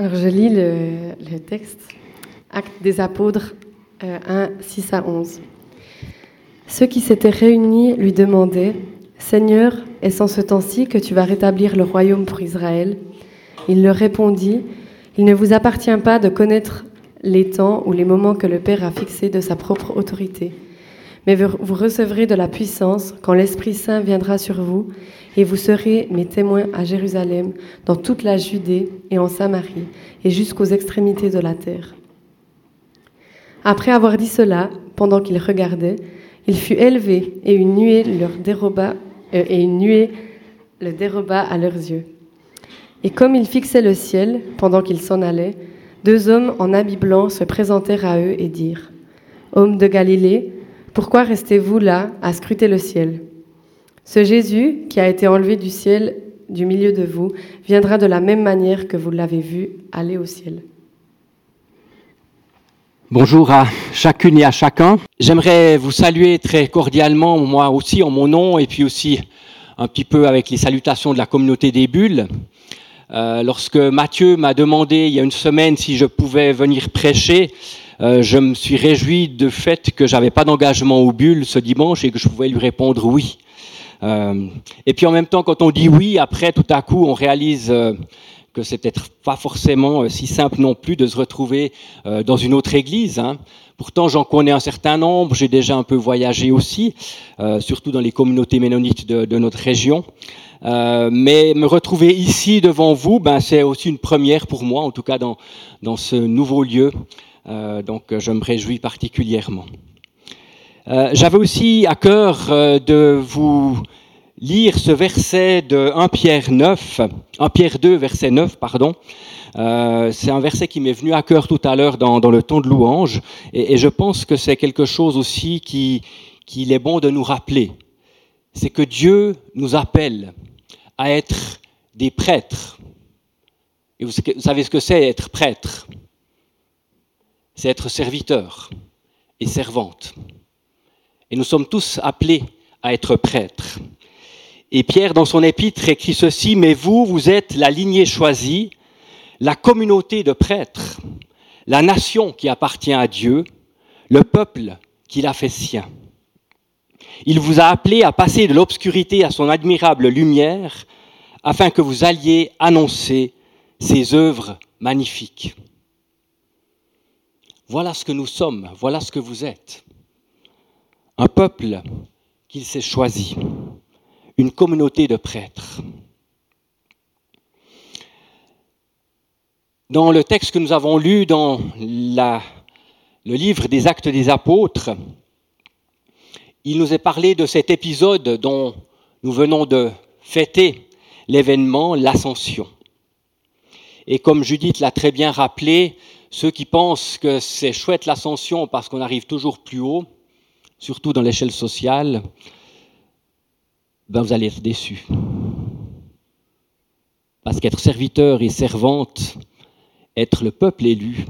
Alors je lis le, texte, Acte des apôtres 1, 6 à 11. Ceux qui s'étaient réunis lui demandaient, Seigneur, est-ce en ce temps-ci que tu vas rétablir le royaume pour Israël? Il leur répondit, Il ne vous appartient pas de connaître les temps ou les moments que le Père a fixés de sa propre autorité. Mais vous recevrez de la puissance quand l'Esprit Saint viendra sur vous, et vous serez mes témoins à Jérusalem, dans toute la Judée et en Samarie, et jusqu'aux extrémités de la terre. Après avoir dit cela, pendant qu'il regardait, il fut élevé, et une nuée, leur déroba, euh, et nuée le déroba à leurs yeux. Et comme il fixait le ciel, pendant qu'il s'en allait, deux hommes en habits blancs se présentèrent à eux et dirent Hommes de Galilée, pourquoi restez-vous là à scruter le ciel? Ce Jésus, qui a été enlevé du ciel du milieu de vous, viendra de la même manière que vous l'avez vu aller au ciel. Bonjour à chacune et à chacun. J'aimerais vous saluer très cordialement, moi aussi en mon nom, et puis aussi un petit peu avec les salutations de la communauté des bulles. Euh, lorsque Mathieu m'a demandé il y a une semaine si je pouvais venir prêcher, euh, je me suis réjoui du fait que j'avais pas d'engagement au bulle ce dimanche et que je pouvais lui répondre oui. Euh, et puis en même temps, quand on dit oui, après tout à coup, on réalise que c'est peut-être pas forcément si simple non plus de se retrouver dans une autre église. Hein. Pourtant, j'en connais un certain nombre. J'ai déjà un peu voyagé aussi, surtout dans les communautés ménonites de, notre région. Euh, mais me retrouver ici devant vous, ben, c'est aussi une première pour moi, en tout cas dans, dans ce nouveau lieu. Euh, donc je me réjouis particulièrement. Euh, J'avais aussi à cœur euh, de vous lire ce verset de 1 Pierre 9, 1 Pierre 2, verset 9, pardon. Euh, c'est un verset qui m'est venu à cœur tout à l'heure dans, le temps de louange, et, je pense que c'est quelque chose aussi qui qu'il est bon de nous rappeler. C'est que Dieu nous appelle à être des prêtres. Et vous savez ce que c'est être prêtre? C'est être serviteur et servante. Et nous sommes tous appelés à être prêtres. Et Pierre, dans son épître, écrit ceci, Mais vous, vous êtes la lignée choisie, la communauté de prêtres, la nation qui appartient à Dieu, le peuple qu'il a fait sien. Il vous a appelé à passer de l'obscurité à son admirable lumière, afin que vous alliez annoncer ses œuvres magnifiques. Voilà ce que nous sommes, voilà ce que vous êtes. Un peuple qu'il s'est choisi, une communauté de prêtres. Dans le texte que nous avons lu dans le livre des actes des apôtres, il nous est parlé de cet épisode dont nous venons de fêter l'événement, l'ascension. Et comme Judith l'a très bien rappelé, ceux qui pensent que c'est chouette l'ascension parce qu'on arrive toujours plus haut, surtout dans l'échelle sociale, ben vous allez être déçus. Parce qu'être serviteur et servante, être le peuple élu,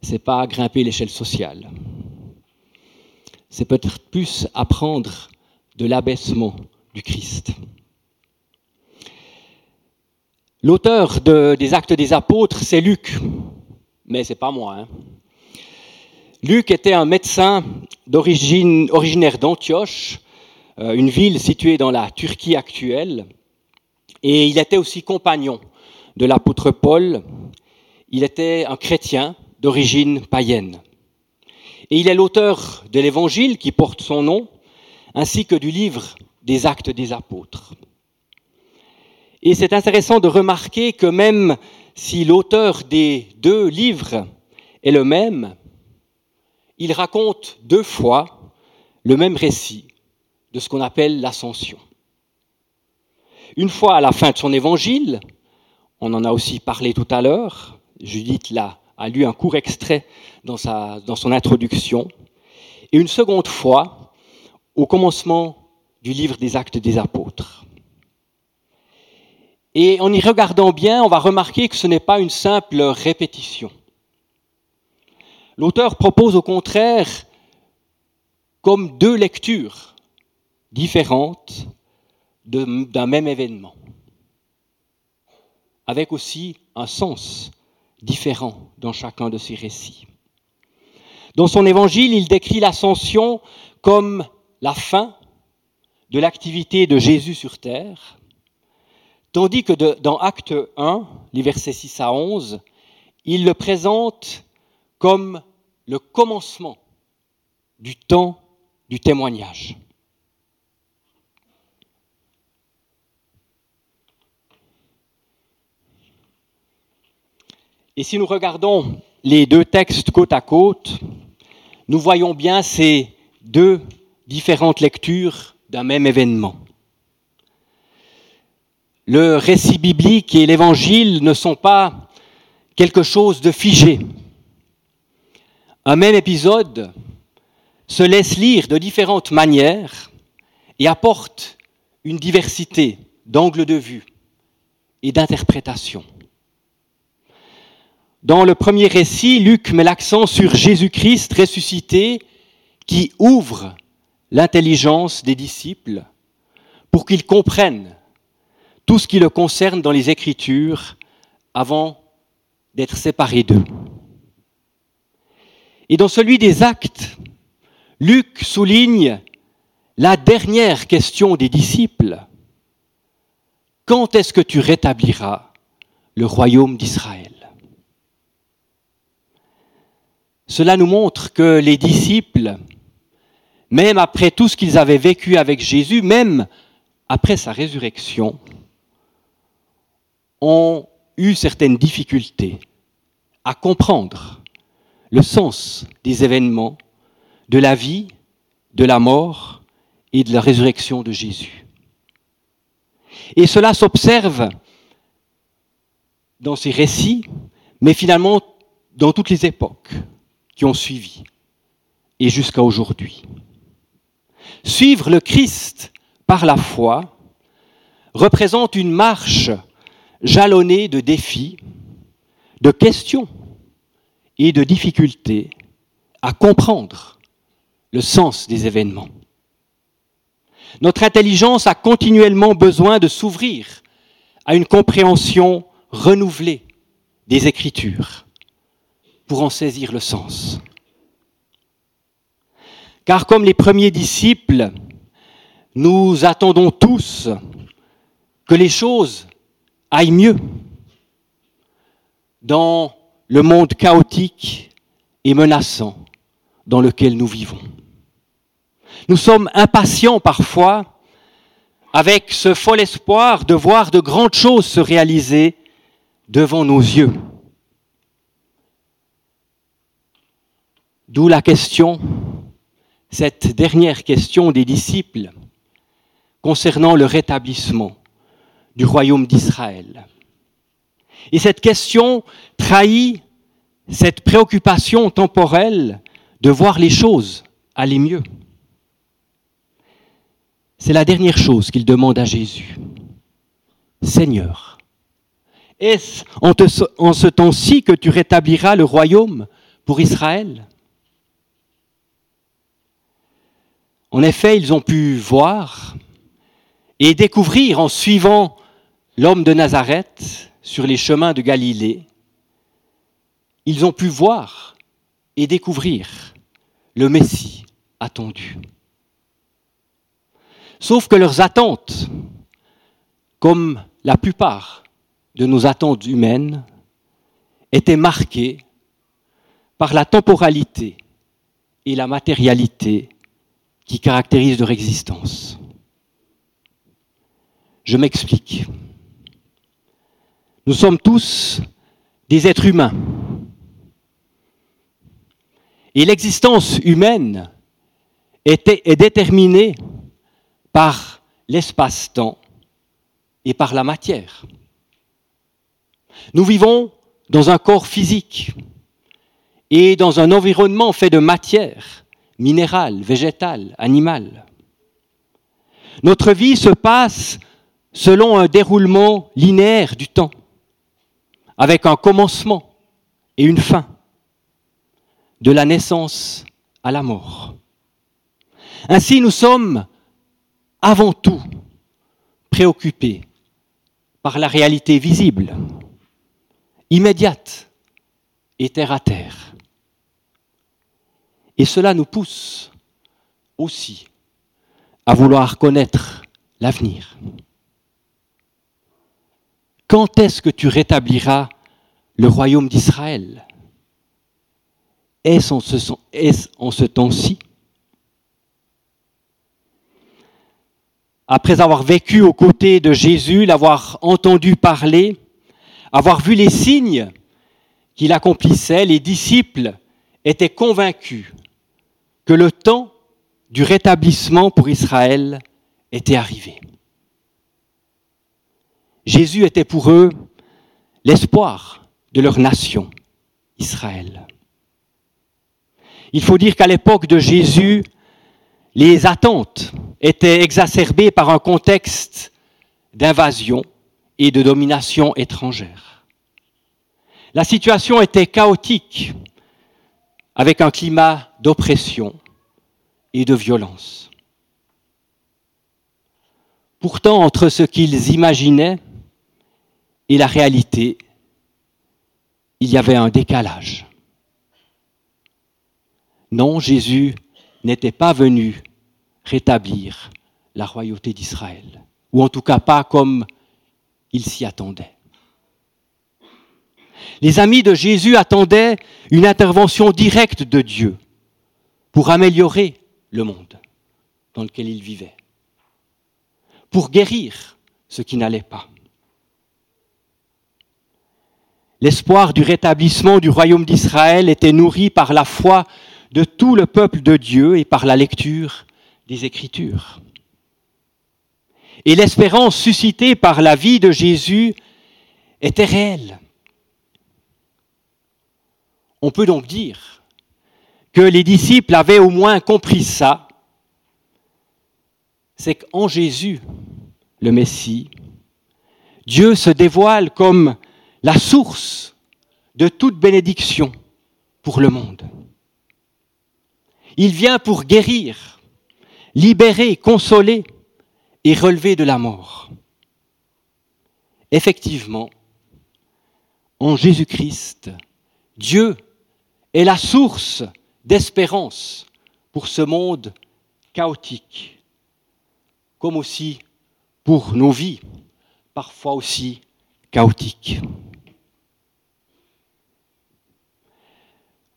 c'est pas grimper l'échelle sociale. C'est peut-être plus apprendre de l'abaissement du Christ. L'auteur des Actes des Apôtres, c'est Luc, mais c'est pas moi. Hein. Luc était un médecin d'origine originaire d'Antioche, euh, une ville située dans la Turquie actuelle, et il était aussi compagnon de l'apôtre Paul. Il était un chrétien d'origine païenne. Et il est l'auteur de l'évangile qui porte son nom, ainsi que du livre des Actes des Apôtres. Et c'est intéressant de remarquer que même si l'auteur des deux livres est le même, il raconte deux fois le même récit de ce qu'on appelle l'ascension. Une fois à la fin de son évangile, on en a aussi parlé tout à l'heure, Judith l'a, a lu un court extrait dans, sa, dans son introduction, et une seconde fois au commencement du livre des actes des apôtres. Et en y regardant bien, on va remarquer que ce n'est pas une simple répétition. L'auteur propose au contraire comme deux lectures différentes d'un même événement. avec aussi un sens différent dans chacun de ces récits. Dans son évangile, il décrit l'ascension comme la fin de l'activité de Jésus sur terre, tandis que dans Acte 1, les versets 6 à 11, il le présente comme le commencement du temps du témoignage. Et si nous regardons les deux textes côte à côte, nous voyons bien ces deux différentes lectures d'un même événement. Le récit biblique et l'évangile ne sont pas quelque chose de figé. Un même épisode se laisse lire de différentes manières et apporte une diversité d'angles de vue et d'interprétation. Dans le premier récit, Luc met l'accent sur Jésus-Christ ressuscité qui ouvre l'intelligence des disciples pour qu'ils comprennent tout ce qui le concerne dans les Écritures avant d'être séparés d'eux. Et dans celui des actes, Luc souligne la dernière question des disciples. Quand est-ce que tu rétabliras le royaume d'Israël? Cela nous montre que les disciples, même après tout ce qu'ils avaient vécu avec Jésus, même après sa résurrection, ont eu certaines difficultés à comprendre le sens des événements, de la vie, de la mort et de la résurrection de Jésus. Et cela s'observe dans ces récits, mais finalement dans toutes les époques qui ont suivi et jusqu'à aujourd'hui. Suivre le Christ par la foi représente une marche jalonnée de défis, de questions et de difficultés à comprendre le sens des événements. Notre intelligence a continuellement besoin de s'ouvrir à une compréhension renouvelée des Écritures pour en saisir le sens. Car comme les premiers disciples, nous attendons tous que les choses aillent mieux dans le monde chaotique et menaçant dans lequel nous vivons. Nous sommes impatients parfois avec ce fol espoir de voir de grandes choses se réaliser devant nos yeux. D'où la question, cette dernière question des disciples concernant le rétablissement du royaume d'Israël. Et cette question trahit cette préoccupation temporelle de voir les choses aller mieux. C'est la dernière chose qu'il demande à Jésus. Seigneur, est-ce en, en, ce temps-ci que tu rétabliras le royaume pour Israël? En effet, ils ont pu voir et découvrir en suivant l'homme de Nazareth sur les chemins de Galilée, ils ont pu voir et découvrir le Messie attendu. Sauf que leurs attentes, comme la plupart de nos attentes humaines, étaient marquées par la temporalité et la matérialité qui caractérisent leur existence. Je m'explique. Nous sommes tous des êtres humains. Et l'existence humaine est, déterminée par l'espace-temps et par la matière. Nous vivons dans un corps physique et dans un environnement fait de matière minérale, végétale, animale. Notre vie se passe selon un déroulement linéaire du temps, avec un commencement et une fin, de la naissance à la mort. Ainsi, nous sommes avant tout préoccupés par la réalité visible, immédiate et terre à terre. Et cela nous pousse aussi à vouloir connaître l'avenir. Quand est-ce que tu rétabliras le royaume d'Israël Est-ce en ce, temps-ci? Après avoir vécu aux côtés de Jésus, l'avoir entendu parler, avoir vu les signes qu'il accomplissait, les disciples étaient convaincus que le temps du rétablissement pour Israël était arrivé. Jésus était pour eux l'espoir de leur nation, Israël. Il faut dire qu'à l'époque de Jésus, les attentes étaient exacerbées par un contexte d'invasion et de domination étrangère. La situation était chaotique, avec un climat d'oppression et de violence. Pourtant, entre ce qu'ils imaginaient et la réalité, il y avait un décalage. Non, Jésus n'était pas venu rétablir la royauté d'Israël, ou en tout cas pas comme il s'y attendait. Les amis de Jésus attendaient une intervention directe de Dieu pour améliorer le monde dans lequel ils vivaient, pour guérir ce qui n'allait pas. L'espoir du rétablissement du royaume d'Israël était nourri par la foi de tout le peuple de Dieu et par la lecture des Écritures. Et l'espérance suscitée par la vie de Jésus était réelle. On peut donc dire que les disciples avaient au moins compris ça, c'est qu'en Jésus, le Messie, Dieu se dévoile comme la source de toute bénédiction pour le monde. Il vient pour guérir, libérer, consoler et relever de la mort. Effectivement, en Jésus-Christ, Dieu est la source d'espérance pour ce monde chaotique, comme aussi pour nos vies, parfois aussi chaotiques.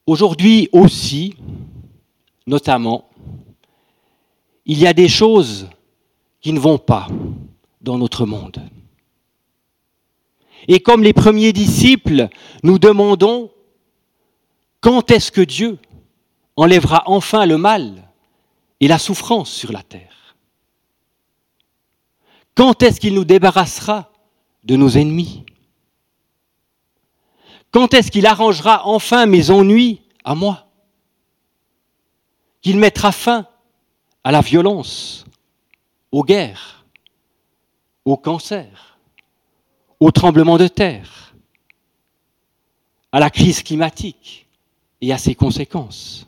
Aujourd'hui aussi, notamment, il y a des choses qui ne vont pas dans notre monde. Et comme les premiers disciples, nous demandons quand est-ce que Dieu enlèvera enfin le mal et la souffrance sur la terre? Quand est-ce qu'il nous débarrassera de nos ennemis? Quand est-ce qu'il arrangera enfin mes ennuis à moi? Qu'il mettra fin à la violence, aux guerres, au cancer, au tremblement de terre, à la crise climatique et à ses conséquences.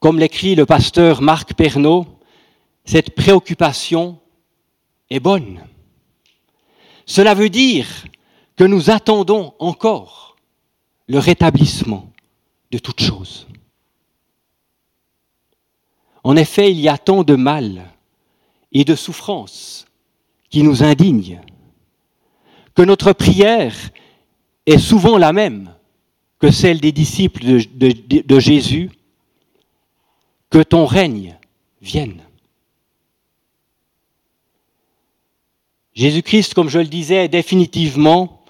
Comme l'écrit le pasteur Marc Pernaud, cette préoccupation est bonne. Cela veut dire que nous attendons encore le rétablissement de toutes choses. En effet, il y a tant de mal et de souffrance qui nous indignent que notre prière est souvent la même que celle des disciples de, de, de Jésus, que ton règne vienne. Jésus-Christ, comme je le disais, est définitivement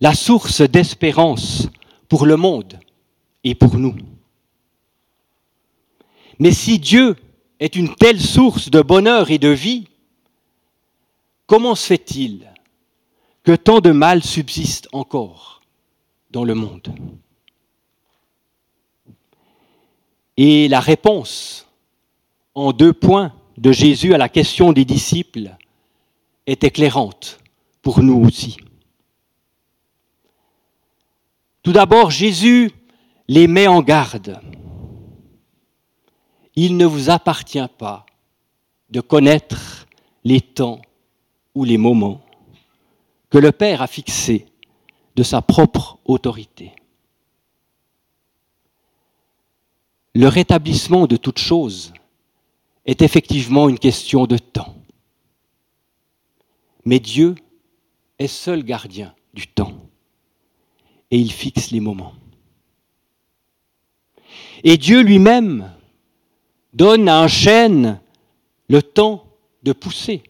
la source d'espérance pour le monde et pour nous. Mais si Dieu est une telle source de bonheur et de vie, comment se fait-il que tant de mal subsiste encore dans le monde? Et la réponse en deux points de Jésus à la question des disciples est éclairante pour nous aussi. Tout d'abord, Jésus les met en garde. Il ne vous appartient pas de connaître les temps ou les moments que le Père a fixé de sa propre autorité. Le rétablissement de toute chose est effectivement une question de temps. Mais Dieu est seul gardien du temps et il fixe les moments. Et Dieu lui-même donne à un chêne le temps de pousser.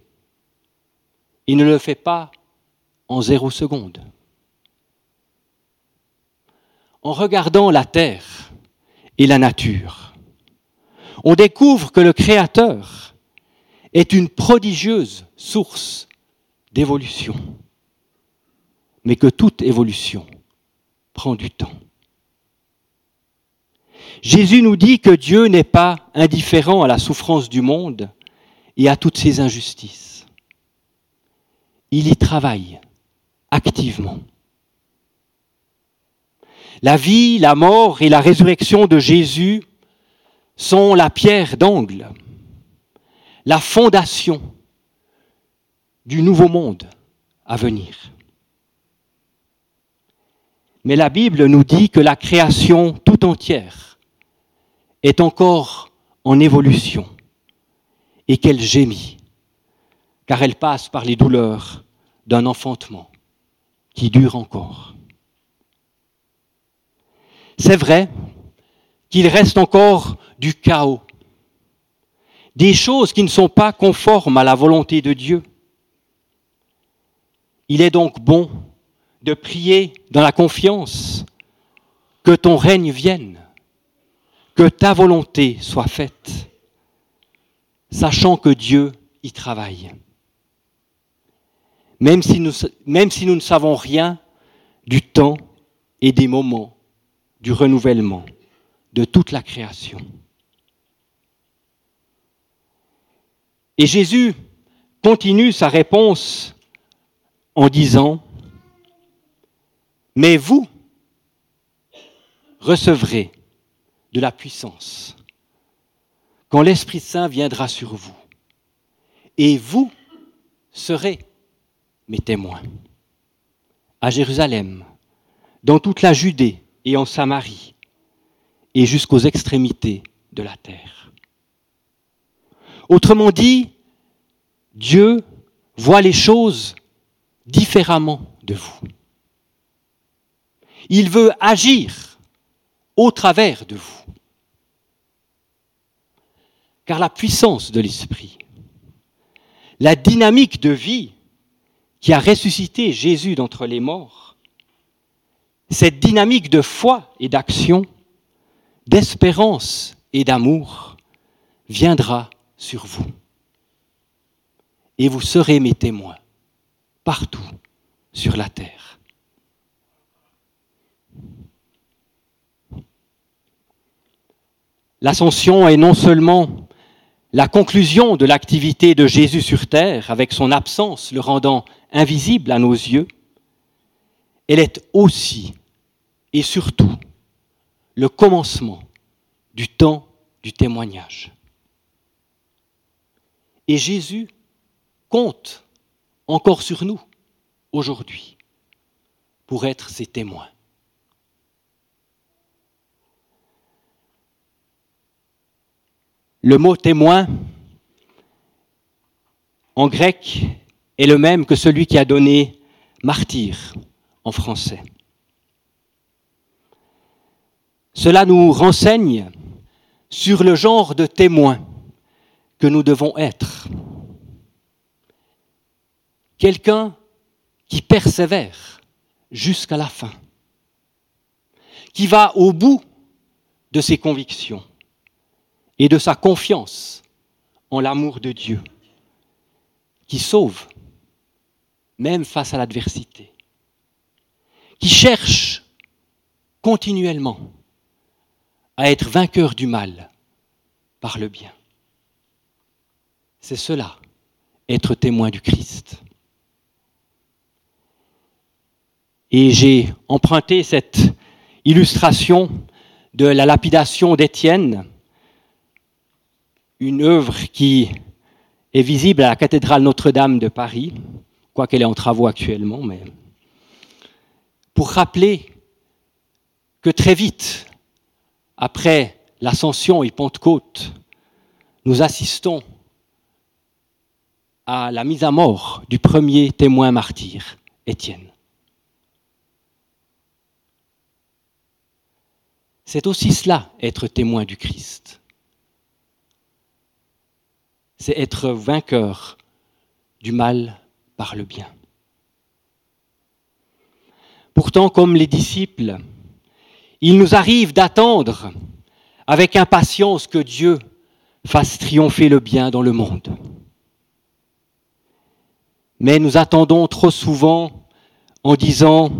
Il ne le fait pas en zéro seconde. En regardant la terre et la nature, on découvre que le Créateur est une prodigieuse source d'évolution, mais que toute évolution prend du temps. Jésus nous dit que Dieu n'est pas indifférent à la souffrance du monde et à toutes ses injustices. Il y travaille activement. La vie, la mort et la résurrection de Jésus sont la pierre d'angle, la fondation du nouveau monde à venir. Mais la Bible nous dit que la création tout entière est encore en évolution et qu'elle gémit, car elle passe par les douleurs d'un enfantement qui dure encore. C'est vrai qu'il reste encore du chaos, des choses qui ne sont pas conformes à la volonté de Dieu. Il est donc bon de prier dans la confiance que ton règne vienne, que ta volonté soit faite, sachant que Dieu y travaille. Même si nous, ne savons rien du temps et des moments du renouvellement de toute la création. Et Jésus continue sa réponse en disant, mais vous recevrez de la puissance quand l'Esprit Saint viendra sur vous, et vous serez mes témoins à Jérusalem, dans toute la Judée et en Samarie, et jusqu'aux extrémités de la terre. Autrement dit, Dieu voit les choses différemment de vous. Il veut agir au travers de vous. Car la puissance de l'Esprit, la dynamique de vie qui a ressuscité Jésus d'entre les morts, cette dynamique de foi et d'action, d'espérance et d'amour viendra sur vous. Et vous serez mes témoins partout sur la terre. L'ascension est non seulement la conclusion de l'activité de Jésus sur terre, avec son absence le rendant invisible à nos yeux, elle est aussi et surtout le commencement du temps du témoignage. Et Jésus compte encore sur nous aujourd'hui pour être ses témoins. Le mot témoin en grec est le même que celui qui a donné martyr en français. Cela nous renseigne sur le genre de témoin que nous devons être. Quelqu'un qui persévère jusqu'à la fin, qui va au bout de ses convictions et de sa confiance en l'amour de Dieu, qui sauve même face à l'adversité, qui cherche continuellement à être vainqueur du mal par le bien. C'est cela, être témoin du Christ. Et j'ai emprunté cette illustration de la lapidation d'Étienne, une œuvre qui est visible à la cathédrale Notre-Dame de Paris, quoi qu'elle est en travaux actuellement, mais pour rappeler que très vite, après l'ascension et Pentecôte, nous assistons à la mise à mort du premier témoin martyr, Étienne. C'est aussi cela, être témoin du Christ. C'est être vainqueur du mal par le bien. Pourtant, comme les disciples, il nous arrive d'attendre avec impatience que Dieu fasse triompher le bien dans le monde. Mais nous attendons trop souvent en disant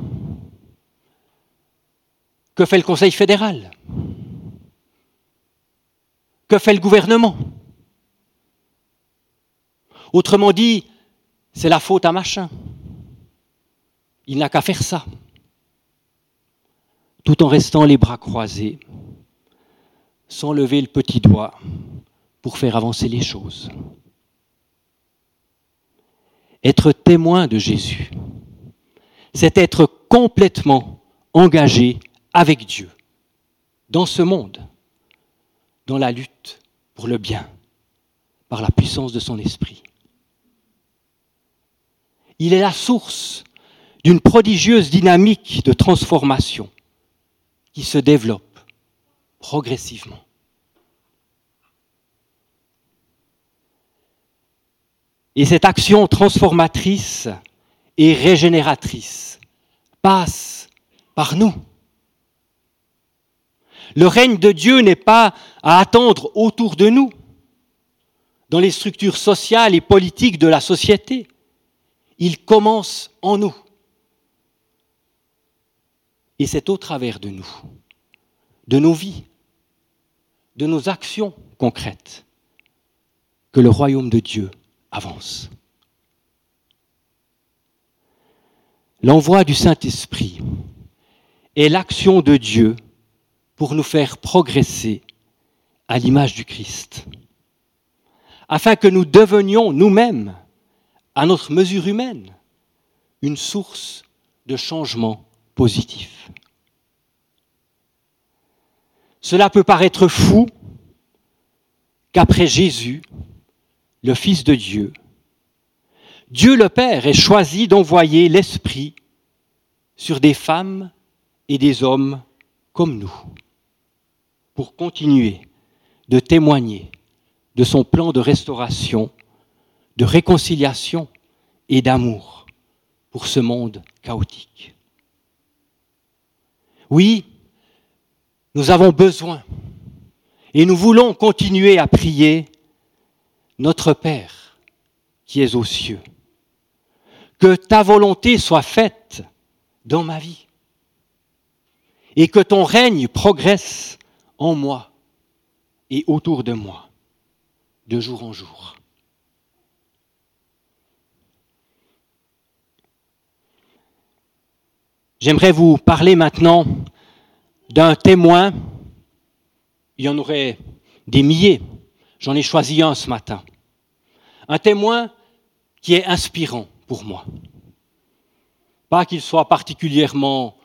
que fait le Conseil fédéral? Que fait le gouvernement? Autrement dit, c'est la faute à machin. Il n'a qu'à faire ça. Tout en restant les bras croisés, sans lever le petit doigt pour faire avancer les choses. Être témoin de Jésus, c'est être complètement engagé avec Dieu, dans ce monde, dans la lutte pour le bien, par la puissance de son esprit. Il est la source d'une prodigieuse dynamique de transformation qui se développe progressivement. Et cette action transformatrice et régénératrice passe par nous. Le règne de Dieu n'est pas à attendre autour de nous, dans les structures sociales et politiques de la société. Il commence en nous. Et c'est au travers de nous, de nos vies, de nos actions concrètes, que le royaume de Dieu avance. L'envoi du Saint-Esprit est l'action de Dieu pour nous faire progresser à l'image du Christ, afin que nous devenions nous-mêmes, à notre mesure humaine, une source de changement positif. Cela peut paraître fou qu'après Jésus, le Fils de Dieu, Dieu le Père ait choisi d'envoyer l'Esprit sur des femmes et des hommes comme nous pour continuer de témoigner de son plan de restauration, de réconciliation et d'amour pour ce monde chaotique. Oui, nous avons besoin et nous voulons continuer à prier notre Père qui es aux cieux. Que ta volonté soit faite dans ma vie et que ton règne progresse en moi et autour de moi, de jour en jour. J'aimerais vous parler maintenant d'un témoin. Il y en aurait des milliers. J'en ai choisi un ce matin. Un témoin qui est inspirant pour moi. Pas qu'il soit particulièrement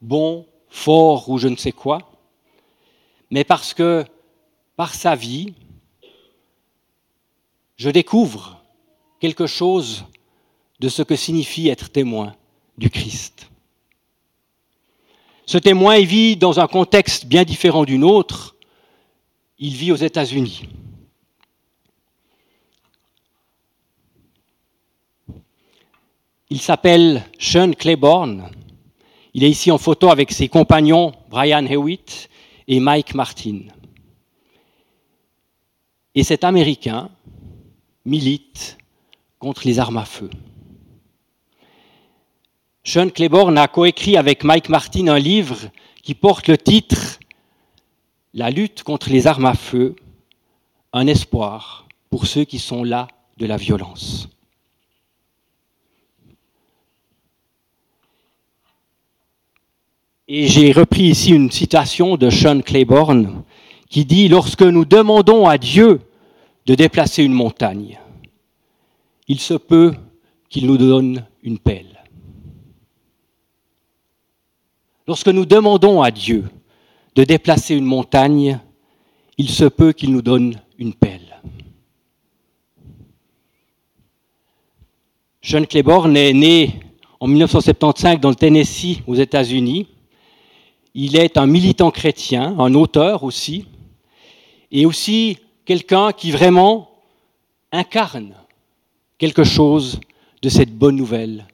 bon, fort ou je ne sais quoi, mais parce que par sa vie, je découvre quelque chose de ce que signifie être témoin du Christ. Ce témoin, vit dans un contexte bien différent du nôtre. Il vit aux États-Unis. Il s'appelle Sean Claiborne. Il est ici en photo avec ses compagnons Brian Hewitt et Mike Martin. Et cet Américain milite contre les armes à feu. Sean Claiborne a coécrit avec Mike Martin un livre qui porte le titre La lutte contre les armes à feu, un espoir pour ceux qui sont là de la violence. Et j'ai repris ici une citation de Sean Claiborne qui dit, lorsque nous demandons à Dieu de déplacer une montagne, il se peut qu'il nous donne une pelle. Lorsque nous demandons à Dieu de déplacer une montagne, il se peut qu'il nous donne une pelle. John Claiborne est né en 1975 dans le Tennessee, aux États-Unis. Il est un militant chrétien, un auteur aussi, et aussi quelqu'un qui vraiment incarne quelque chose de cette bonne nouvelle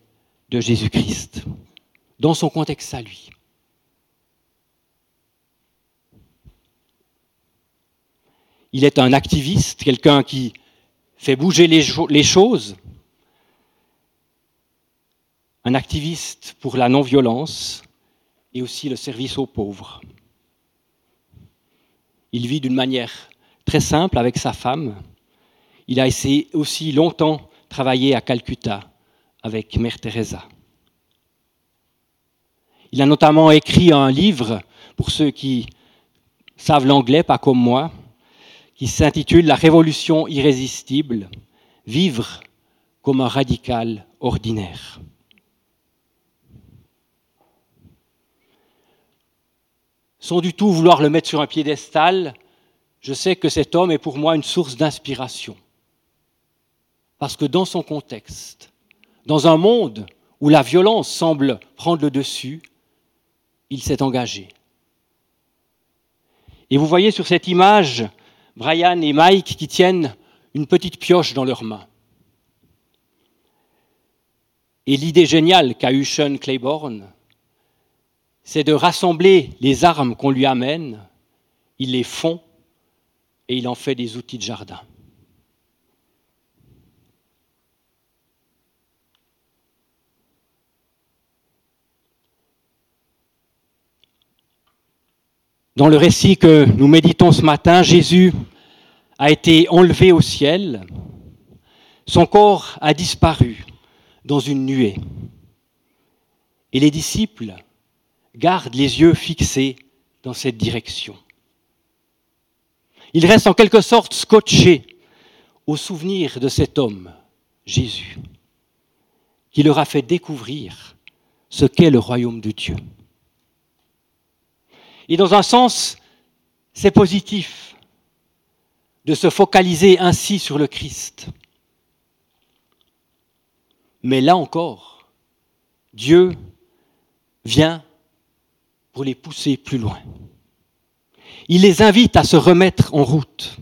de Jésus-Christ, dans son contexte à lui. Il est un activiste, quelqu'un qui fait bouger les, les choses, un activiste pour la non-violence et aussi le service aux pauvres. Il vit d'une manière très simple avec sa femme. Il a essayé aussi longtemps travailler à Calcutta avec Mère Teresa. Il a notamment écrit un livre, pour ceux qui savent l'anglais, pas comme moi, qui s'intitule La révolution irrésistible, vivre comme un radical ordinaire. Sans du tout vouloir le mettre sur un piédestal, je sais que cet homme est pour moi une source d'inspiration. Parce que dans son contexte, dans un monde où la violence semble prendre le dessus, il s'est engagé. Et vous voyez sur cette image Brian et Mike qui tiennent une petite pioche dans leurs mains. Et l'idée géniale qu'a eue Sean Claiborne, c'est de rassembler les armes qu'on lui amène, il les fond et il en fait des outils de jardin. Dans le récit que nous méditons ce matin, Jésus a été enlevé au ciel, son corps a disparu dans une nuée. Et les disciples garde les yeux fixés dans cette direction. Il reste en quelque sorte scotché au souvenir de cet homme, Jésus, qui leur a fait découvrir ce qu'est le royaume de Dieu. Et dans un sens, c'est positif de se focaliser ainsi sur le Christ. Mais là encore, Dieu vient pour les pousser plus loin. Il les invite à se remettre en route.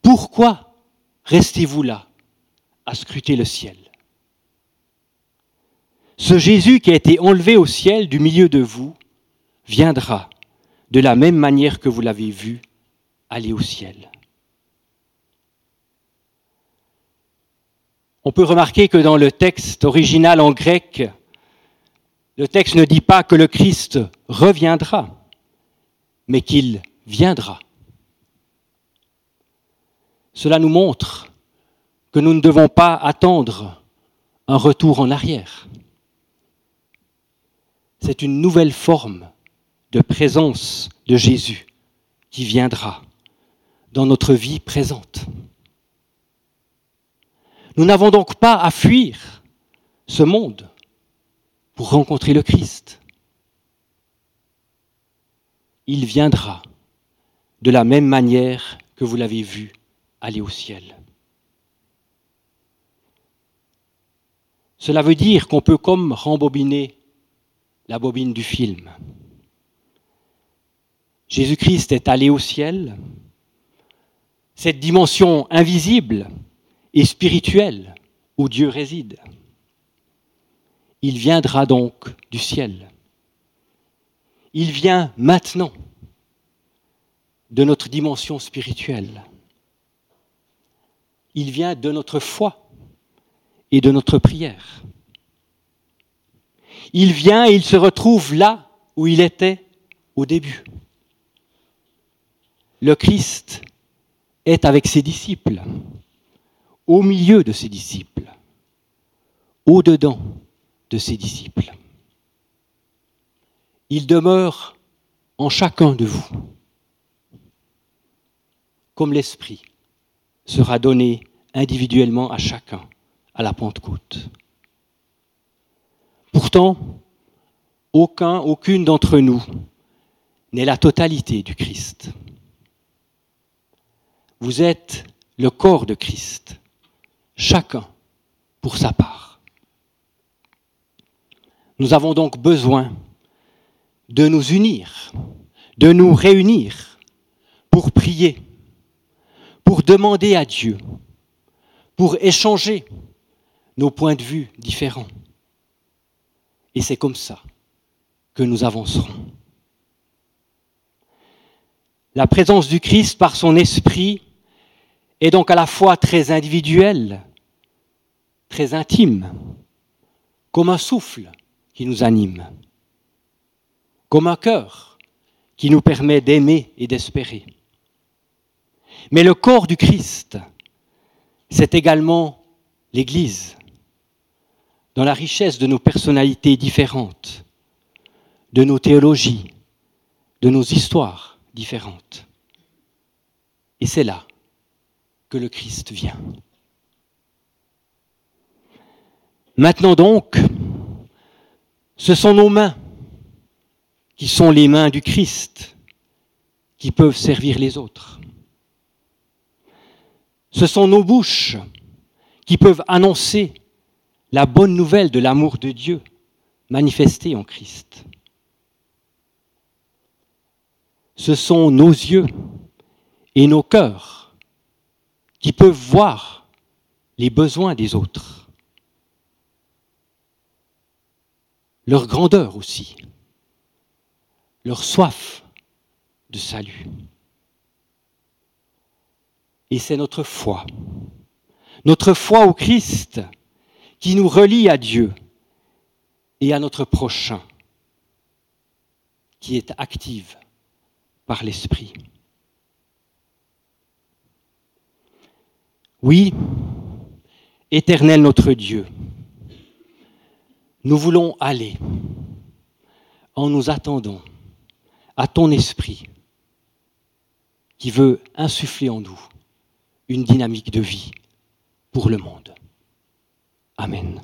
Pourquoi restez-vous là à scruter le ciel? Ce Jésus qui a été enlevé au ciel du milieu de vous viendra de la même manière que vous l'avez vu aller au ciel. On peut remarquer que dans le texte original en grec, le texte ne dit pas que le Christ reviendra, mais qu'il viendra. Cela nous montre que nous ne devons pas attendre un retour en arrière. C'est une nouvelle forme de présence de Jésus qui viendra dans notre vie présente. Nous n'avons donc pas à fuir ce monde pour rencontrer le Christ. Il viendra de la même manière que vous l'avez vu aller au ciel. Cela veut dire qu'on peut comme rembobiner la bobine du film. Jésus-Christ est allé au ciel. Cette dimension invisible et spirituelle où Dieu réside. Il viendra donc du ciel. Il vient maintenant de notre dimension spirituelle. Il vient de notre foi et de notre prière. Il vient et il se retrouve là où il était au début. Le Christ est avec ses disciples, au milieu de ses disciples, au-dedans de ses disciples. Il demeure en chacun de vous, comme l'Esprit sera donné individuellement à chacun à la Pentecôte. Pourtant, aucun, aucune d'entre nous n'est la totalité du Christ. Vous êtes le corps de Christ, chacun pour sa part. Nous avons donc besoin de nous unir, de nous réunir pour prier, pour demander à Dieu, pour échanger nos points de vue différents. Et c'est comme ça que nous avancerons. La présence du Christ par son esprit est donc à la fois très individuelle, très intime, comme un souffle qui nous anime, comme un cœur qui nous permet d'aimer et d'espérer. Mais le corps du Christ, c'est également l'Église, dans la richesse de nos personnalités différentes, de nos théologies, de nos histoires différentes. Et c'est là que le Christ vient. Maintenant donc, ce sont nos mains qui sont les mains du Christ qui peuvent servir les autres. Ce sont nos bouches qui peuvent annoncer la bonne nouvelle de l'amour de Dieu manifesté en Christ. Ce sont nos yeux et nos cœurs qui peuvent voir les besoins des autres, leur grandeur aussi, leur soif de salut. Et c'est notre foi, notre foi au Christ qui nous relie à Dieu et à notre prochain, qui est active par l'Esprit. Oui, éternel notre Dieu, nous voulons aller en nous attendant à ton Esprit qui veut insuffler en nous une dynamique de vie pour le monde. Amen.